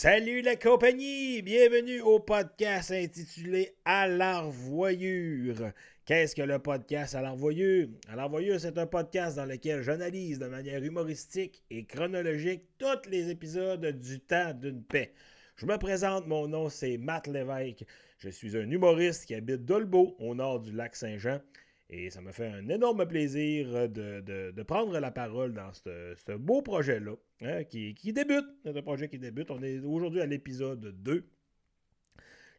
Salut la compagnie! Bienvenue au podcast intitulé À l'arvoyure. Qu'est-ce que le podcast À l'arvoyure? À l'arvoyure, c'est un podcast dans lequel j'analyse de manière humoristique et chronologique tous les épisodes du temps d'une paix. Je me présente, mon nom c'est Matt Lévesque. Je suis un humoriste qui habite Dolbeau, au nord du lac Saint-Jean. Et ça me fait un énorme plaisir de, prendre la parole dans ce, beau projet-là, hein, qui, débute. C'est un projet qui débute. On est aujourd'hui à l'épisode 2.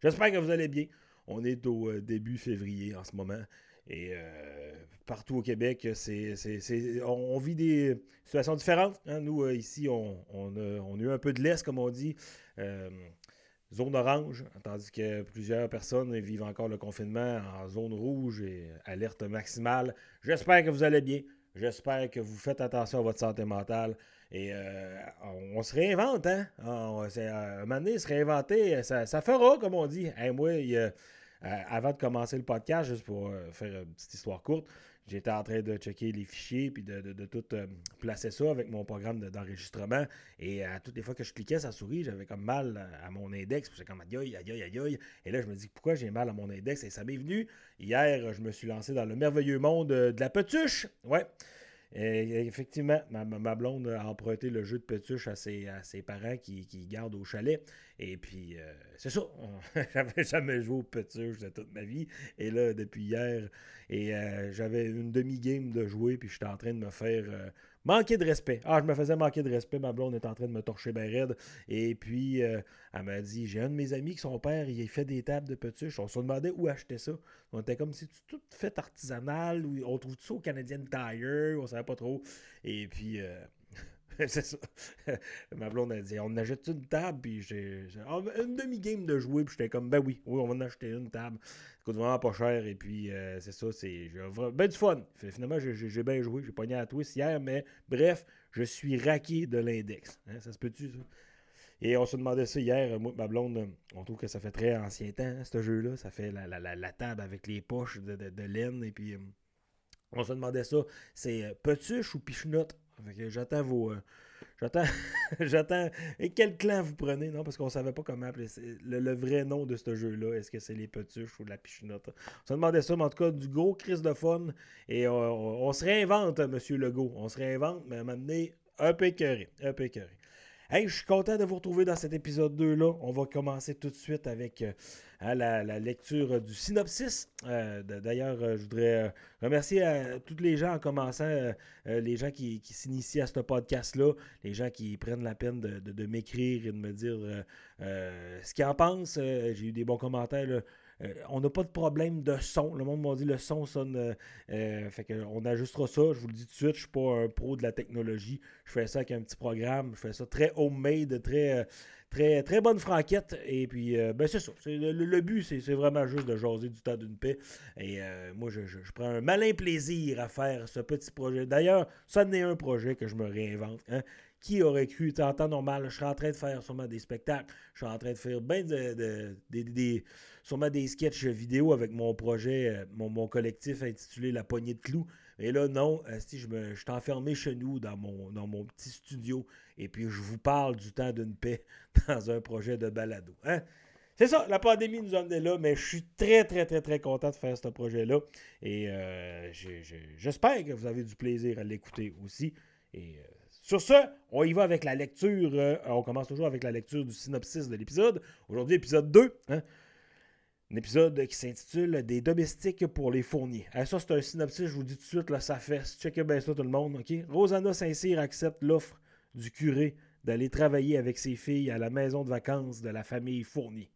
J'espère que vous allez bien. On est au euh, début février en ce moment. Et euh, partout au Québec, c'est, on, vit des situations différentes. Hein. Nous, euh, ici, on, a, eu un peu de laisse, comme on dit zone orange, tandis que plusieurs personnes vivent encore le confinement en zone rouge et alerte maximale. J'espère que vous allez bien. J'espère que vous faites attention à votre santé mentale. Et euh, on, se réinvente, hein? On, un moment donné, se réinventer, ça, fera, comme on dit. moi, euh, avant de commencer le podcast, juste pour euh, faire une petite histoire courte, J'étais en train de checker les fichiers puis de, tout euh, placer ça avec mon programme d'enregistrement. et à toutes les fois que je cliquais sa souris, j'avais comme mal à, mon index. J'étais comme aïe, aïe, aïe, aïe. Et là, je me dis pourquoi j'ai mal à mon index? Et ça m'est venu. Hier, je me suis lancé dans le merveilleux monde de la petuche. Ouais. Effectivement, ma, blonde a emprunté le jeu de petuche à ses, à ses parents qui, qui, gardent au chalet. Et puis, euh, c'est ça. j'avais jamais joué au petuche de toute ma vie. Et là, depuis hier, et euh, j'avais une demi-game de jouer, puis j'étais en train de me faire euh, manquer de respect. Ah, je me faisais manquer de respect. Ma blonde est en train de me torcher bien raide. Et puis, elle m'a dit J'ai un de mes amis qui, son père, il fait des tables de petuche. On se demandait où acheter ça. On était comme si tout fait artisanal, on trouve tout ça au Canadian Tire, on savait pas trop. Et puis, euh, c'est ça. Ma blonde a dit On achète une table, puis j'ai ah, une demi-game de jouer, puis j'étais comme Ben oui, oui, on va en acheter une table. Ça coûte vraiment pas cher, et puis euh, c'est ça, c'est ben du fun. Finalement, j'ai bien joué, j'ai pogné à twist hier, mais bref, je suis raqué de l'index. Hein, ça se peut-tu, ça? Et on se demandait ça hier, moi, ma blonde, on trouve que ça fait très ancien temps, hein, ce jeu-là. Ça fait la, table avec les poches de, laine. Et puis, euh, on se demandait ça. C'est euh, Petuche ou Pichenotte? J'attends vos. Euh, j'attends. j'attends. Et quel clan vous prenez? Non, parce qu'on savait pas comment appeler le, vrai nom de ce jeu-là. Est-ce que c'est les Petuches ou la Pichenotte? On se demandait ça, mais en tout cas, du gros crise de. Et on, se réinvente, Monsieur Legault. On se réinvente, mais à un moment donné, un peu écœuré. Un peu écœuré. Hey, je suis content de vous retrouver dans cet épisode 2-là. On va commencer tout de suite avec euh, hein, la, lecture du synopsis. Euh, d'ailleurs, euh, je voudrais remercier tous les gens en commençant, les gens qui, s'initient à ce podcast-là, les gens qui prennent la peine de, m'écrire et de me dire ce qu'ils en pensent. J'ai eu des bons commentaires. Euh, on n'a pas de problème de son. Le monde m'a dit le son sonne. Euh, euh, fait qu'on ajustera ça. Je vous le dis tout de suite, je ne suis pas un pro de la technologie. Je fais ça avec un petit programme. Je fais ça très homemade, très. Très, très bonne franquette. Et puis, ben c'est ça. Le, but, c'est vraiment juste de jaser du tas d'une paix. Et moi, je, prends un malin plaisir à faire ce petit projet. D'ailleurs, ça n'est un projet que je me réinvente. Hein. Qui aurait cru, en temps normal, je suis en train de faire sûrement des spectacles, je suis en train de faire bien de, sûrement des sketchs vidéo avec mon projet, euh, mon, collectif intitulé La poignée de clous. Et là, non, si je, me, je suis enfermé chez nous dans mon, dans mon petit studio et puis je vous parle du temps d'une paix dans un projet de balado. Hein? C'est ça, la pandémie nous amené là, mais je suis très, très, très, très content de faire ce projet-là. Et euh, j'espère que vous avez du plaisir à l'écouter aussi. Euh, sur ce, on y va avec la lecture. Euh, on commence toujours avec la lecture du synopsis de l'épisode. Aujourd'hui, épisode 2. Hein. Un épisode qui s'intitule Des domestiques pour les fourniers. Eh, ça, c'est un synopsis, je vous dis tout de suite, ça fait. Bien ça, tout le monde. ok? Rosanna Saint-Cyr accepte l'offre du curé d'aller travailler avec ses filles à la maison de vacances de la famille Fournier.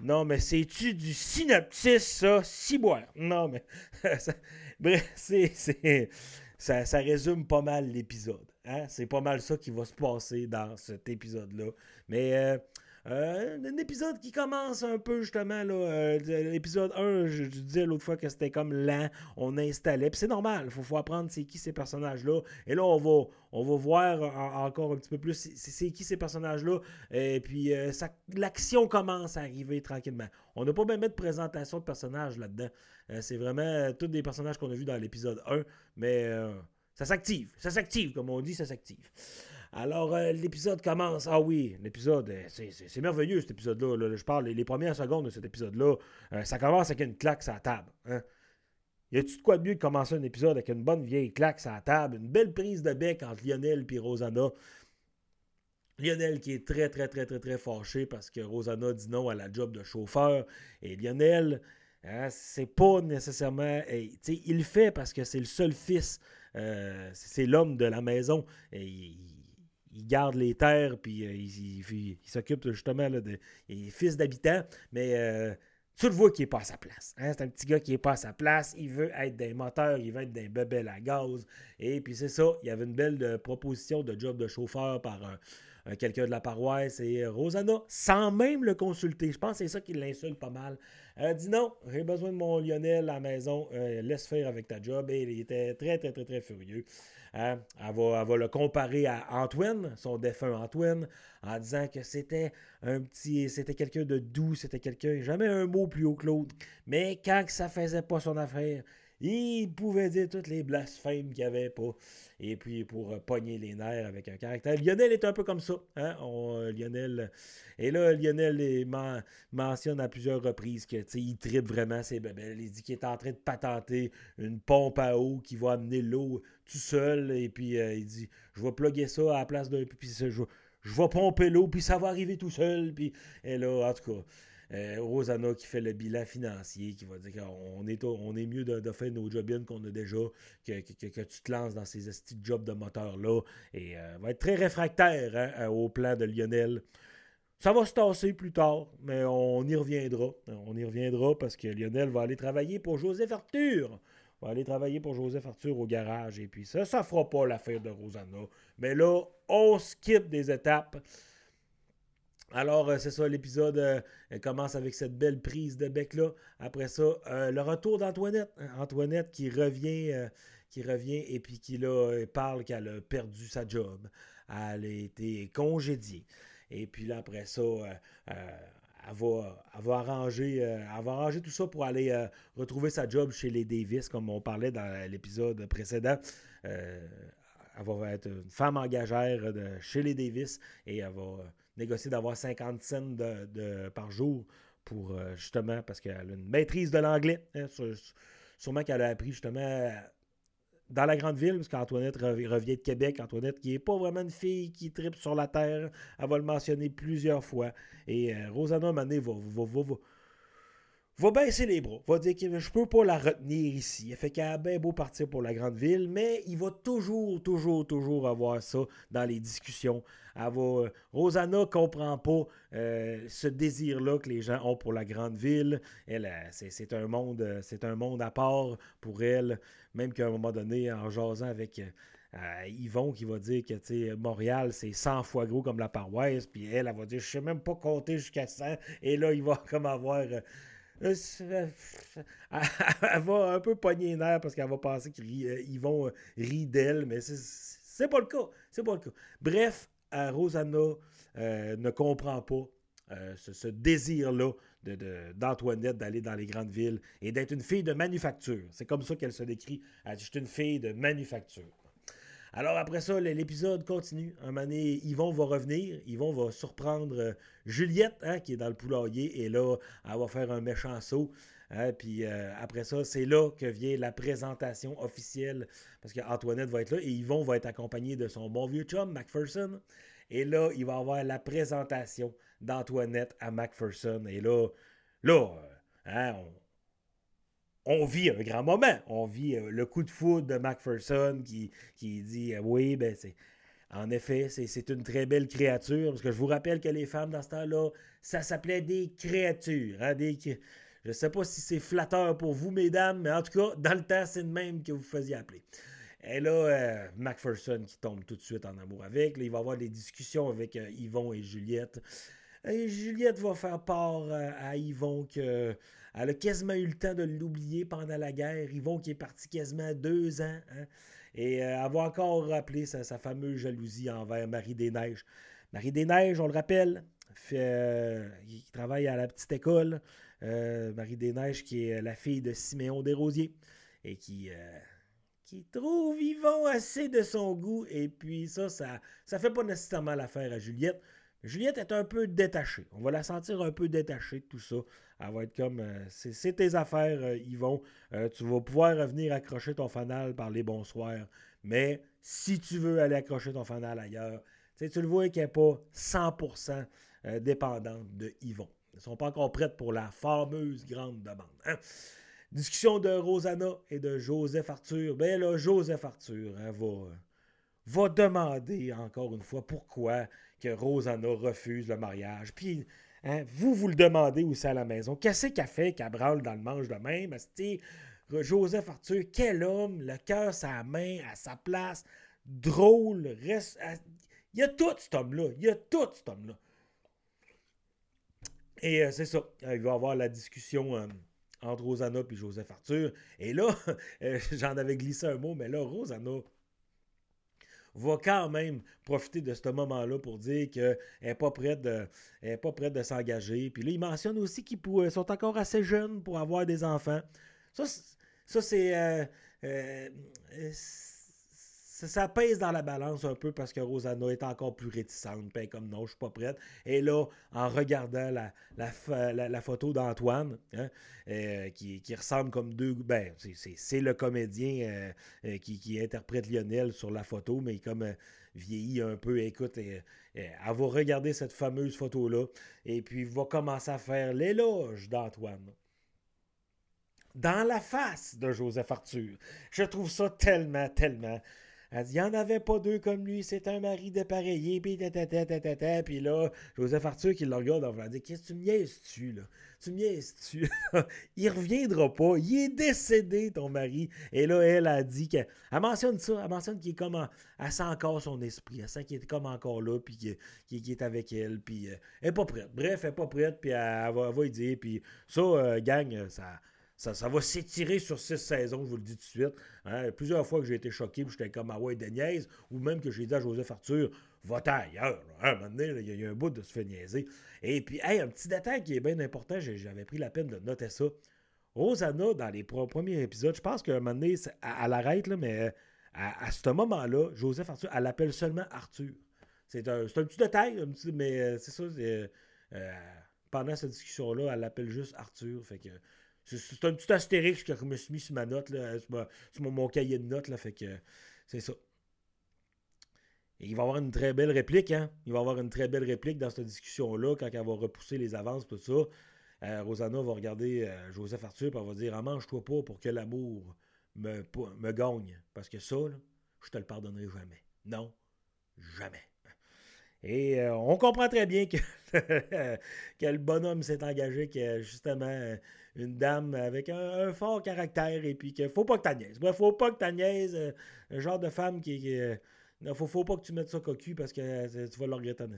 Non, mais c'est-tu du synopsis, ça? Ciboire. Non, mais. Bref, c'est. Ça résume pas mal l'épisode. Hein? C'est pas mal ça qui va se passer dans cet épisode-là. Mais euh, euh, un épisode qui commence un peu justement. là euh, L'épisode 1, je, disais l'autre fois que c'était comme lent. On installait. Puis c'est normal. Il faut, apprendre c'est qui ces personnages-là. Et là, on va, on va voir encore un petit peu plus c'est qui ces personnages-là. Et puis l'action commence à arriver tranquillement. On n'a pas même de présentation de personnages là-dedans. c'est vraiment tous des personnages qu'on a vus dans l'épisode 1. Mais ça s'active. Ça s'active, comme on dit, ça s'active. Alors, euh, l'épisode commence. Ah oui, l'épisode, euh, c'est merveilleux cet épisode-là. Je parle les, premières secondes de cet épisode-là. Euh, ça commence avec une claque sur la table. Hein? Y a-tu de quoi de mieux de commencer un épisode avec une bonne vieille claque sur la table, une belle prise de bec entre Lionel et Rosanna? Lionel qui est très, très, très, très, très fâché parce que Rosanna dit non à la job de chauffeur. Et Lionel, hein, c'est pas nécessairement. il le fait parce que c'est le seul fils. C'est l'homme de la maison. Il, garde les terres, puis euh, il, s'occupe justement là, de. Fils d'habitant, mais euh, tu le vois qu'il n'est pas à sa place. Hein? C'est un petit gars qui n'est pas à sa place. Il veut être des moteurs, il veut être des bebelles à gaz. Et puis c'est ça, il y avait une belle euh, proposition de job de chauffeur par quelqu'un de la paroisse. Et Rosanna, sans même le consulter, je pense que c'est ça qui l'insulte pas mal. Elle dit non, j'ai besoin de mon Lionel à la maison, laisse faire avec ta job. Et il était très, très, très, très furieux. Hein? Elle, va, le comparer à Antoine, son défunt Antoine, en disant que c'était un petit, c'était quelqu'un de doux, c'était quelqu'un, jamais un mot plus haut que l'autre. Mais quand ça faisait pas son affaire, il pouvait dire toutes les blasphèmes qu'il n'y avait pas. Et puis pour euh, pogner les nerfs avec un caractère. Lionel est un peu comme ça. Hein? Euh, Lionel. Et là, Lionel mentionne à plusieurs reprises qu'il tripe vraiment ses bébés. Il dit qu'il est en train de patenter une pompe à eau qui va amener l'eau tout seul. Et puis euh, il dit Je vais plugger ça à la place d'un. Puis je, je vais pomper l'eau, puis ça va arriver tout seul. Puis, et là, en tout cas. Euh, Rosanna qui fait le bilan financier, qui va dire qu'on est, on est mieux de, faire nos jobs qu'on a déjà, que, tu te lances dans ces petits jobs de moteur-là. Et euh, va être très réfractaire hein, au plan de Lionel. Ça va se tasser plus tard, mais on y reviendra. On y reviendra parce que Lionel va aller travailler pour Joseph Arthur. Va aller travailler pour Joseph Arthur au garage. Et puis ça, ça fera pas l'affaire de Rosanna. Mais là, on skip des étapes. Alors, euh, c'est ça, l'épisode euh, commence avec cette belle prise de bec-là. Après ça, euh, le retour d'Antoinette. Hein, Antoinette qui revient, qui revient et puis qui là, parle qu'elle a perdu sa job. Elle a été congédiée. Et puis là, après ça, elle va, arranger, tout ça pour aller retrouver sa job chez les Davis, comme on parlait dans l'épisode précédent. elle va être une femme engagère chez les Davis et elle va négocier d'avoir 50 cents de, par jour pour euh, justement, parce qu'elle a une maîtrise de l'anglais. Hein, sûrement qu'elle a appris justement dans la grande ville, parce qu'Antoinette revient de Québec. Antoinette, qui n'est pas vraiment une fille qui tripe sur la terre, elle va le mentionner plusieurs fois. Et euh, Rosanna Mané va, va, va, va baisser les bras, va dire que je peux pas la retenir ici. Elle fait qu'elle a bien beau partir pour la grande ville, mais il va toujours, toujours, toujours avoir ça dans les discussions. Elle va, euh, Rosanna comprend pas euh, ce désir-là que les gens ont pour la grande ville. Elle, euh, c'est un monde, c'est un monde à part pour elle. Même qu'à un moment donné, en jasant avec Yvon qui va dire que Montréal, c'est 100 fois gros comme la paroisse. Puis elle, elle va dire, je sais même pas compter jusqu'à 100. Et là, il va comme avoir elle va un peu pogner les nerfs parce qu'elle va penser qu'ils euh, vont euh, rire d'elle, mais c'est pas le cas. C'est pas le cas. Bref, Rosanna ne comprend pas ce, désir-là d'Antoinette d'aller dans les grandes villes et d'être une fille de manufacture. C'est comme ça qu'elle se décrit. Elle dit, je suis une fille de manufacture. Alors après ça, l'épisode continue. Un moment donné, Yvon va revenir. Yvon va surprendre euh, Juliette, hein, qui est dans le poulailler, et là, elle va faire un méchant saut. Hein, puis euh, après ça, c'est là que vient la présentation officielle, parce qu'Antoinette va être là, et Yvon va être accompagné de son bon vieux chum, Macpherson. Et là, il va avoir la présentation d'Antoinette à Macpherson. Et là, là, euh, hein, on, on vit un grand moment. On vit euh, le coup de foudre de Macpherson qui, dit euh, oui, ben c'est. En effet, c'est une très belle créature. Parce que je vous rappelle que les femmes dans ce temps-là, ça s'appelait des créatures. Hein, des, je ne sais pas si c'est flatteur pour vous, mesdames, mais en tout cas, dans le temps, c'est le même que vous faisiez appeler. Et là, euh, Macpherson qui tombe tout de suite en amour avec. il va avoir des discussions avec Yvon et Juliette. Et Juliette va faire part à Yvon que elle a quasiment eu le temps de l'oublier pendant la guerre. Yvon qui est parti quasiment deux ans. Hein. Et euh, elle encore rappeler sa, fameuse jalousie envers Marie des Neiges. Marie des Neiges, on le rappelle, fait, euh, qui travaille à la petite école. Euh, Marie des Neiges qui est la fille de Siméon Desrosiers et qui, qu'il trouve Yvon assez de son goût. Et puis ça, ça ne fait pas nécessairement l'affaire à Juliette. Juliette est un peu détachée. On va la sentir un peu détachée de tout ça. Elle va être comme euh, c'est tes affaires, euh, Yvon. Euh, tu vas pouvoir revenir accrocher ton fanal par les bonsoirs. Mais si tu veux aller accrocher ton fanal ailleurs, tu le vois qu'elle n'est pas 100% dépendante de Yvon. Ils ne sont pas encore prêtes pour la fameuse grande demande. Hein. Discussion de Rosanna et de Joseph Arthur. Ben là, Joseph Arthur hein, va, demander encore une fois pourquoi que Rosanna refuse le mariage. Puis, hein, vous, vous le demandez aussi à la maison. Qu'est-ce qu'elle fait qu'elle branle dans le manche de même? Joseph Arthur, quel homme, le cœur, sa main, à sa place, drôle, reste. Il y a tout cet homme-là. Il y a tout cet homme-là. Et euh, c'est ça. Il va y avoir la discussion euh, entre Rosanna et Joseph Arthur. Et là, euh, j'en avais glissé un mot, mais là, Rosanna va quand même profiter de ce moment-là pour dire qu'elle n'est pas prête de, pas prête de s'engager. Puis là, il mentionne aussi qu'ils sont encore assez jeunes pour avoir des enfants. Ça, ça c'est. Euh, euh, ça, pèse dans la balance un peu parce que Rosanna est encore plus réticente. Ben, comme non, je suis pas prête. Et là, en regardant la, photo d'Antoine, hein, euh, qui, ressemble comme deux. Ben, c'est le comédien euh, euh, qui, interprète Lionel sur la photo, mais comme vieilli un peu. Écoute, elle va regarder cette fameuse photo-là et puis va commencer à faire l'éloge d'Antoine dans la face de Joseph Arthur. Je trouve ça tellement, tellement elle dit, il n'y en avait pas deux comme lui, c'est un mari dépareillé, puis ta, Puis là, Joseph Arthur qui le regarde, on va dire, qu'est-ce que tu niaises-tu, là? Tu niaises-tu? il reviendra pas, il est décédé, ton mari. Et là, elle a dit qu'elle elle mentionne ça, elle mentionne qu'il est comme, elle sent encore son esprit, elle sent qu'il est comme encore là, puis qu'il est avec elle, puis euh, elle n'est pas prête. Bref, elle n'est pas prête, puis elle, va, elle dire, puis ça, euh, gang, ça ça, va s'étirer sur six saisons, je vous le dis tout de suite. Hein. Plusieurs fois que j'ai été choqué, j'étais comme ah ouais, Deniaise, ou même que j'ai dit à Joseph Arthur, va ailleurs. Hein, maintenant, il y, a un bout de se faire niaiser. Et puis, un petit détail qui est bien important, j'avais pris la peine de noter ça. Rosanna, dans les premiers épisodes, je pense qu'à un moment donné, elle, arrête, là, mais à, ce moment-là, Joseph Arthur, elle l'appelle seulement Arthur. C'est un, petit détail, mais euh, c'est ça. Euh, pendant cette discussion-là, elle l'appelle juste Arthur. Fait que c'est un petit astérix que je me suis mis sur ma note, là, sur, mon, cahier de notes. Là, fait que c'est ça. Et il va avoir une très belle réplique, hein? Il va avoir une très belle réplique dans cette discussion-là, quand elle va repousser les avances, tout ça. Euh, Rosanna va regarder euh, Joseph Arthur et elle va dire ah, mange-toi pas pour que l'amour me, me gagne. Parce que ça, là, je te le pardonnerai jamais. Non, jamais. Et euh, on comprend très bien que, que le bonhomme s'est engagé, que justement une dame avec un, fort caractère et puis qu'il faut pas que tu niaises. Bref, faut pas que tu niaises. Euh, un genre de femme qui. qui euh, faut, faut pas que tu mettes ça cocu parce que euh, tu vas le regretter en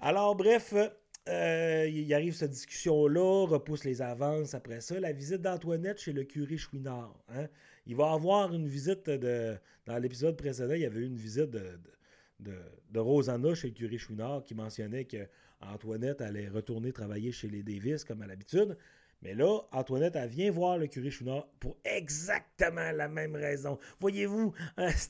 Alors, bref. il arrive cette discussion-là, repousse les avances après ça. La visite d'Antoinette chez le curé Chouinard. Hein. Il va avoir une visite de. Dans l'épisode précédent, il y avait eu une visite de, de, Rosanna chez le curé Chouinard qui mentionnait que Antoinette allait retourner travailler chez les Davis comme à l'habitude. Mais là, Antoinette, elle vient voir le curé Chouinard pour exactement la même raison. Voyez-vous,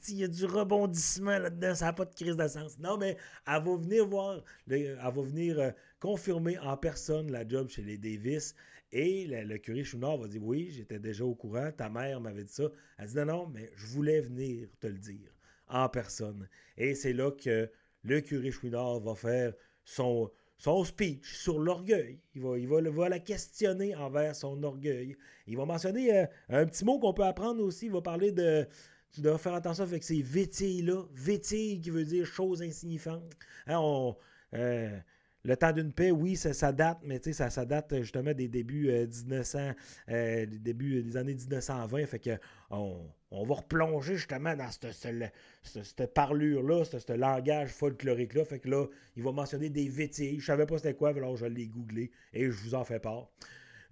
il y a du rebondissement là-dedans, ça n'a pas de crise de. Non, mais elle va venir voir, elle va venir euh, confirmer en personne la job chez les Davis. Et le, curé Chouinard va dire Oui, j'étais déjà au courant, ta mère m'avait dit ça. Elle dit Non, non, mais je voulais venir te le dire en personne. Et c'est là que le curé Chouinard va faire son, son speech sur l'orgueil. Il va, il va, la questionner envers son orgueil. Il va mentionner euh, un petit mot qu'on peut apprendre aussi. Il va parler de. Tu dois faire attention avec ces vétilles-là. Vétille qui veut dire chose insignifiante. Hein, on, euh, le temps d'une paix, oui, ça, date, mais ça, ça date justement des débuts 1900, euh, euh, des débuts des années 1920. Fait que on, va replonger justement dans cette, parlure-là, ce langage folklorique-là. Fait que là, il va mentionner des vétilles. Je savais pas c'était quoi, alors je l'ai googlé et je vous en fais part.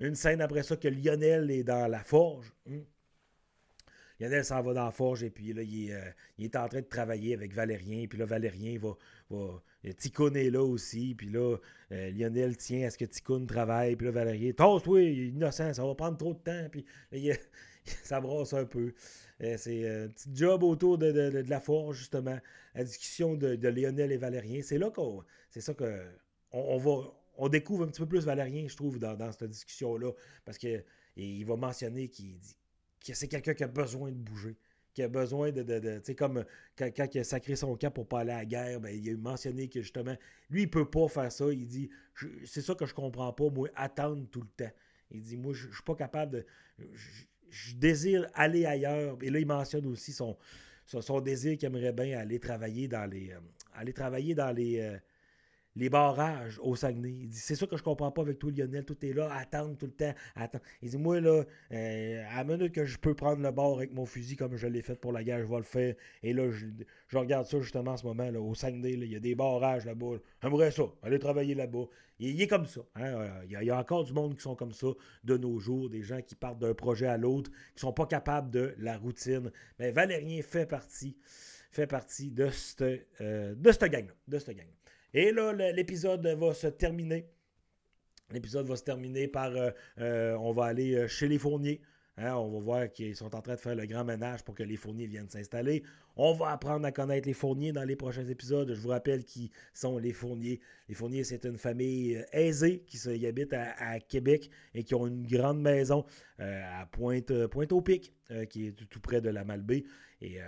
Une scène après ça que Lionel est dans la forge. Hein. Lionel s'en va dans la forge et puis là, il est, euh, il est, en train de travailler avec Valérien. Puis là, Valérien va. Va Ticoun est là aussi. Puis là, euh, Lionel tient à ce que Ticoun travaille. Puis là, Valérien, tosse, oui, innocent, ça va prendre trop de temps. Puis il, ça brasse un peu. c'est un petit job autour de, la forge, justement. La discussion de, Lionel et Valérien. C'est là qu'on. C'est ça que. On. On découvre un petit peu plus Valérien, je trouve, dans, cette discussion-là. Parce qu'il va mentionner qu'il que c'est quelqu'un qui a besoin de bouger qui a besoin de. tu sais, comme quand, il a sacré son camp pour pas aller à la guerre, ben, il a mentionné que justement, lui, il peut pas faire ça. Il dit c'est ça que je comprends pas, moi, attendre tout le temps. Il dit moi, je suis pas capable de. Je désire aller ailleurs. Et là, il mentionne aussi son, son, désir qu'il aimerait bien aller travailler dans les. Euh, aller travailler dans les. Euh, les barrages au Saguenay. Il dit C'est ça que je comprends pas avec toi, Lionel. Tout est là, attendre tout le temps. Attendre. Il dit Moi, là, euh, à la minute que je peux prendre le bord avec mon fusil comme je l'ai fait pour la guerre, je vais le faire. Et là, je, regarde ça justement en ce moment, là, au Saguenay. il y a des barrages là-bas. J'aimerais ça, aller travailler là-bas. Il, est comme ça. Hein. Euh, il, y a, encore du monde qui sont comme ça de nos jours, des gens qui partent d'un projet à l'autre, qui sont pas capables de la routine. Mais Valérien fait partie fait partie de cette, euh, cette gang-là. De cette gang et là, l'épisode va se terminer. L'épisode va se terminer par euh, euh, on va aller euh, chez les fourniers. Hein, on va voir qu'ils sont en train de faire le grand ménage pour que les fourniers viennent s'installer. On va apprendre à connaître les fourniers dans les prochains épisodes. Je vous rappelle qui sont les fourniers. Les fourniers, c'est une famille aisée qui, habite à, Québec et qui ont une grande maison à Pointe, Pointe au Pic, qui est tout, près de la Malbaie. Et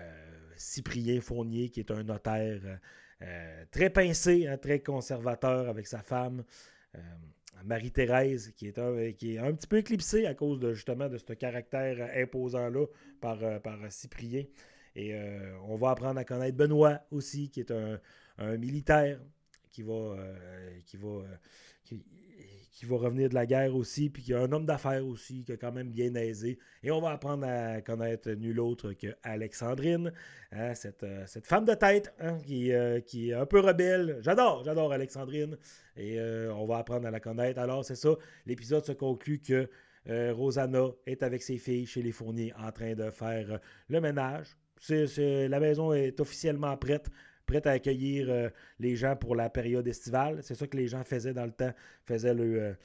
Cyprien Fournier, qui est un notaire euh, très pincé, hein, très conservateur avec sa femme. Euh, Marie-Thérèse, qui est, un, qui est un petit peu éclipsée à cause de justement de ce caractère imposant-là par, euh, par Cyprien. Et on va apprendre à connaître Benoît aussi, qui est un, militaire qui va, qui va qui va revenir de la guerre aussi, puis qui est un homme d'affaires aussi, qui a quand même bien aisé. Et on va apprendre à connaître nul autre que Alexandrine, hein, euh, cette, femme de tête hein, euh, qui, est un peu rebelle. J'adore, j'adore Alexandrine. Et euh, on va apprendre à la connaître. Alors, c'est ça, l'épisode se conclut que Rosanna est avec ses filles chez les fourniers en train de faire le ménage. la maison est officiellement prête prête à accueillir euh, les gens pour la période estivale. C'est ça que les gens faisaient dans le temps, faisaient le.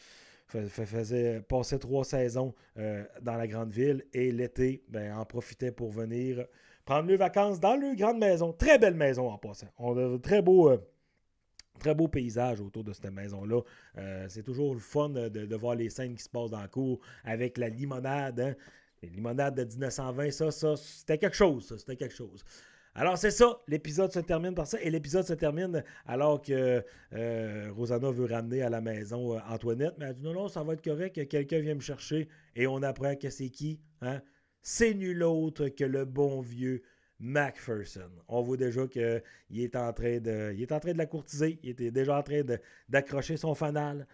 Euh, trois saisons euh, dans la grande ville et l'été, ben, en profitaient pour venir prendre leurs vacances dans leur grande maison. Très belle maison en passant. On a de très beaux, très beau paysage autour de cette maison-là. c'est toujours le fun de, voir les scènes qui se passent dans la cour avec la limonade. Hein. Les limonades de 1920, ça, ça c'était quelque chose. C'était quelque chose. Alors, c'est ça. L'épisode se termine par ça. Et l'épisode se termine alors que euh, Rosanna veut ramener à la maison euh, Antoinette. Mais elle dit non, non, ça va être correct. Quelqu'un vient me chercher. Et on apprend que c'est qui hein? C'est nul autre que le bon vieux Macpherson. On voit déjà qu'il est, en train de, il est en train de la courtiser. Il était déjà en train d'accrocher son fanal.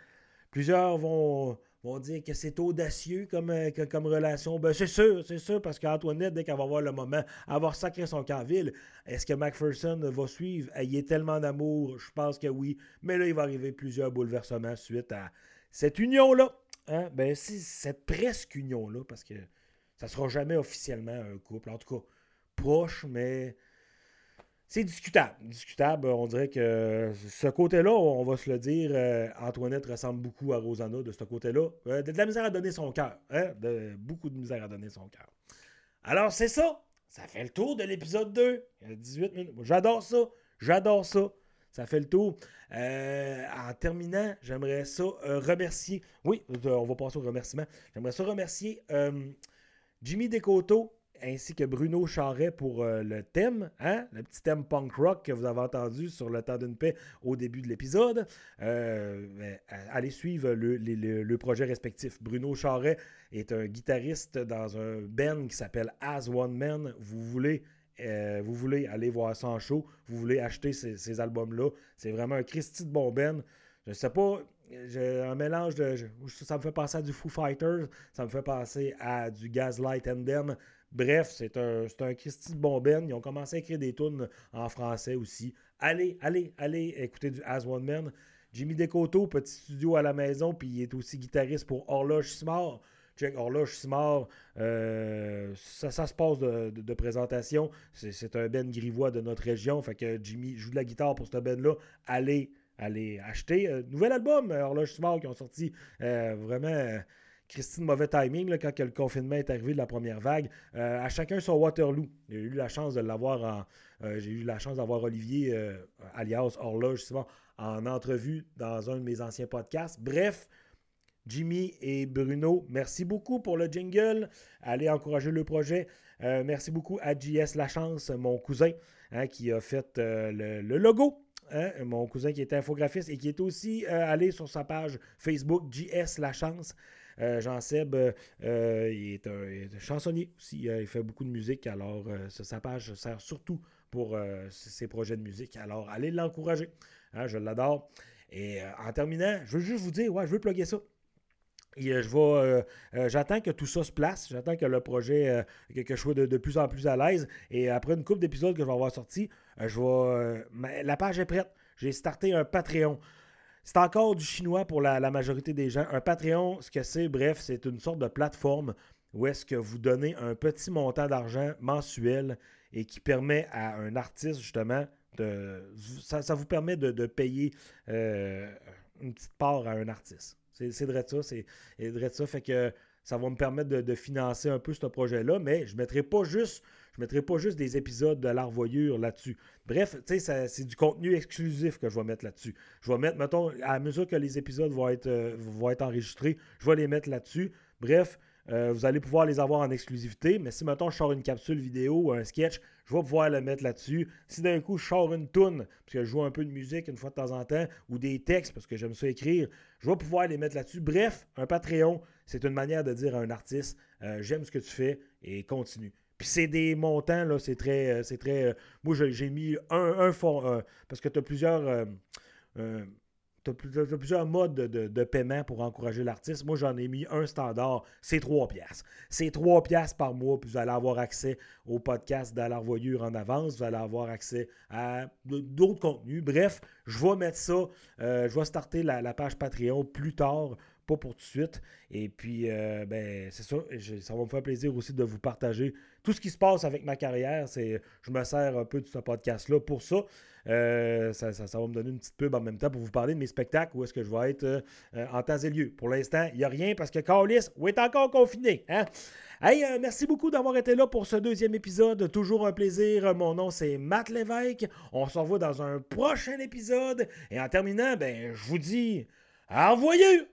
Plusieurs vont vont dire que c'est audacieux comme, euh, comme relation. Ben, c'est sûr, c'est sûr, parce qu'Antoinette, dès qu'elle va voir le moment, avoir sacré son camp ville, est-ce que McPherson va suivre? Il est tellement d'amour, je pense que oui. Mais là, il va arriver plusieurs bouleversements suite à cette union-là. Hein? Ben, c'est cette presque union-là, parce que ça sera jamais officiellement un couple. En tout cas, proche, mais c'est discutable. Discutable, on dirait que ce côté-là, on va se le dire, euh, Antoinette ressemble beaucoup à Rosanna de ce côté-là. Euh, de, la misère à donner son cœur. Hein? Beaucoup de misère à donner son cœur. Alors, c'est ça. Ça fait le tour de l'épisode 2. Il y a 18 minutes. J'adore ça. J'adore ça. Ça fait le tour. Euh, en terminant, j'aimerais ça remercier. Oui, on va passer au remerciement. J'aimerais ça remercier Jimmy Descoteaux ainsi que Bruno Charret pour euh, le thème, hein? le petit thème punk rock que vous avez entendu sur le temps d'une paix au début de l'épisode. Euh, ben, allez suivre le, projet respectif. Bruno Charret est un guitariste dans un band qui s'appelle As One Man. Vous voulez euh, vous voulez aller voir ça en show, vous voulez acheter ces, albums-là. C'est vraiment un Christy de bon Ben. Je sais pas, un mélange de. ça me fait penser à du Foo Fighters, ça me fait penser à du Gaslight and. Bref, c'est un, un Christy Bomben. Ils ont commencé à écrire des tunes en français aussi. Allez, allez, allez écouter du As One Man. Jimmy Decoto, petit studio à la maison, puis il est aussi guitariste pour Horloge Simard. Check Horloge Simard, euh, ça, ça se passe de, présentation. C'est, un Ben grivois de notre région. Fait que Jimmy joue de la guitare pour ce Ben-là. Allez, allez acheter. Euh, nouvel album, Horloge Simard, qui ont sorti euh, vraiment Christine, mauvais timing, quand le confinement est arrivé de la première vague. à chacun son Waterloo. J'ai eu la chance de l'avoir en. J'ai eu la chance d'avoir Olivier, alias Horloge, justement, en entrevue dans un de mes anciens podcasts. Bref, Jimmy et Bruno, merci beaucoup pour le jingle. Allez encourager le projet. Euh, merci beaucoup à JS Lachance, mon cousin, hein, qui a fait euh, le, logo. Hein, mon cousin qui est infographiste et qui est aussi euh, allé sur sa page Facebook JS Lachance. Jean-Seb, il, est un, chansonnier aussi. il fait beaucoup de musique. Alors, sa page sert surtout pour ses projets de musique. Alors, allez l'encourager. Hein, je l'adore. Et en terminant, je veux juste vous dire, ouais, je veux plugger ça. Euh, je euh, euh, j'attends que tout ça se place. J'attends que le projet, que, je sois de, plus en plus à l'aise. Et après une couple d'épisodes que je vais avoir sorti, je vais, la page est prête. J'ai starté un Patreon. C'est encore du chinois pour la, majorité des gens. Un Patreon, ce que c'est, bref, c'est une sorte de plateforme où est-ce que vous donnez un petit montant d'argent mensuel et qui permet à un artiste, justement, de, ça, vous permet de, payer une petite part à un artiste. C'est de ça. C'est de ça. Fait que ça va me permettre de, financer un peu ce projet-là, mais je ne mettrai pas juste. Je mettrai pas juste des épisodes de l'arvoyure là-dessus. Bref, c'est du contenu exclusif que je vais mettre là-dessus. Je vais mettre, mettons, à mesure que les épisodes vont être, euh, enregistrés, je vais les mettre là-dessus. Bref, euh, vous allez pouvoir les avoir en exclusivité, mais si maintenant je sors une capsule vidéo ou un sketch, je vais pouvoir le mettre là-dessus. Si d'un coup je sors une toune, parce que je joue un peu de musique une fois de temps en temps, ou des textes, parce que j'aime ça écrire, je vais pouvoir les mettre là-dessus. Bref, un Patreon, c'est une manière de dire à un artiste euh, j'aime ce que tu fais et continue. Puis c'est des montants, là, c'est très. Euh, c'est très moi, j'ai mis un, un fond, parce que tu as plusieurs tu as, plusieurs modes de, paiement pour encourager l'artiste. Moi, j'en ai mis un standard, c'est 3 piastres. C'est 3 piastres par mois, puis vous allez avoir accès au podcast de Voyure en avance, vous allez avoir accès à d'autres contenus. Bref, je vais mettre ça, euh, je vais starter la, page Patreon plus tard pour tout de suite. Et puis, euh, ben, c'est ça. ça va me faire plaisir aussi de vous partager tout ce qui se passe avec ma carrière. C'est, je me sers un peu de ce podcast-là pour ça. Euh, ça, va me donner une petite pub en même temps pour vous parler de mes spectacles où est-ce que je vais être euh, en temps et lieu. Pour l'instant, il n'y a rien parce que Carlis est encore confiné. Hein? Hey, merci beaucoup d'avoir été là pour ce deuxième épisode. Toujours un plaisir. Mon nom, c'est Matt Lévesque. On se revoit dans un prochain épisode. Et en terminant, ben, je vous dis, envoyez!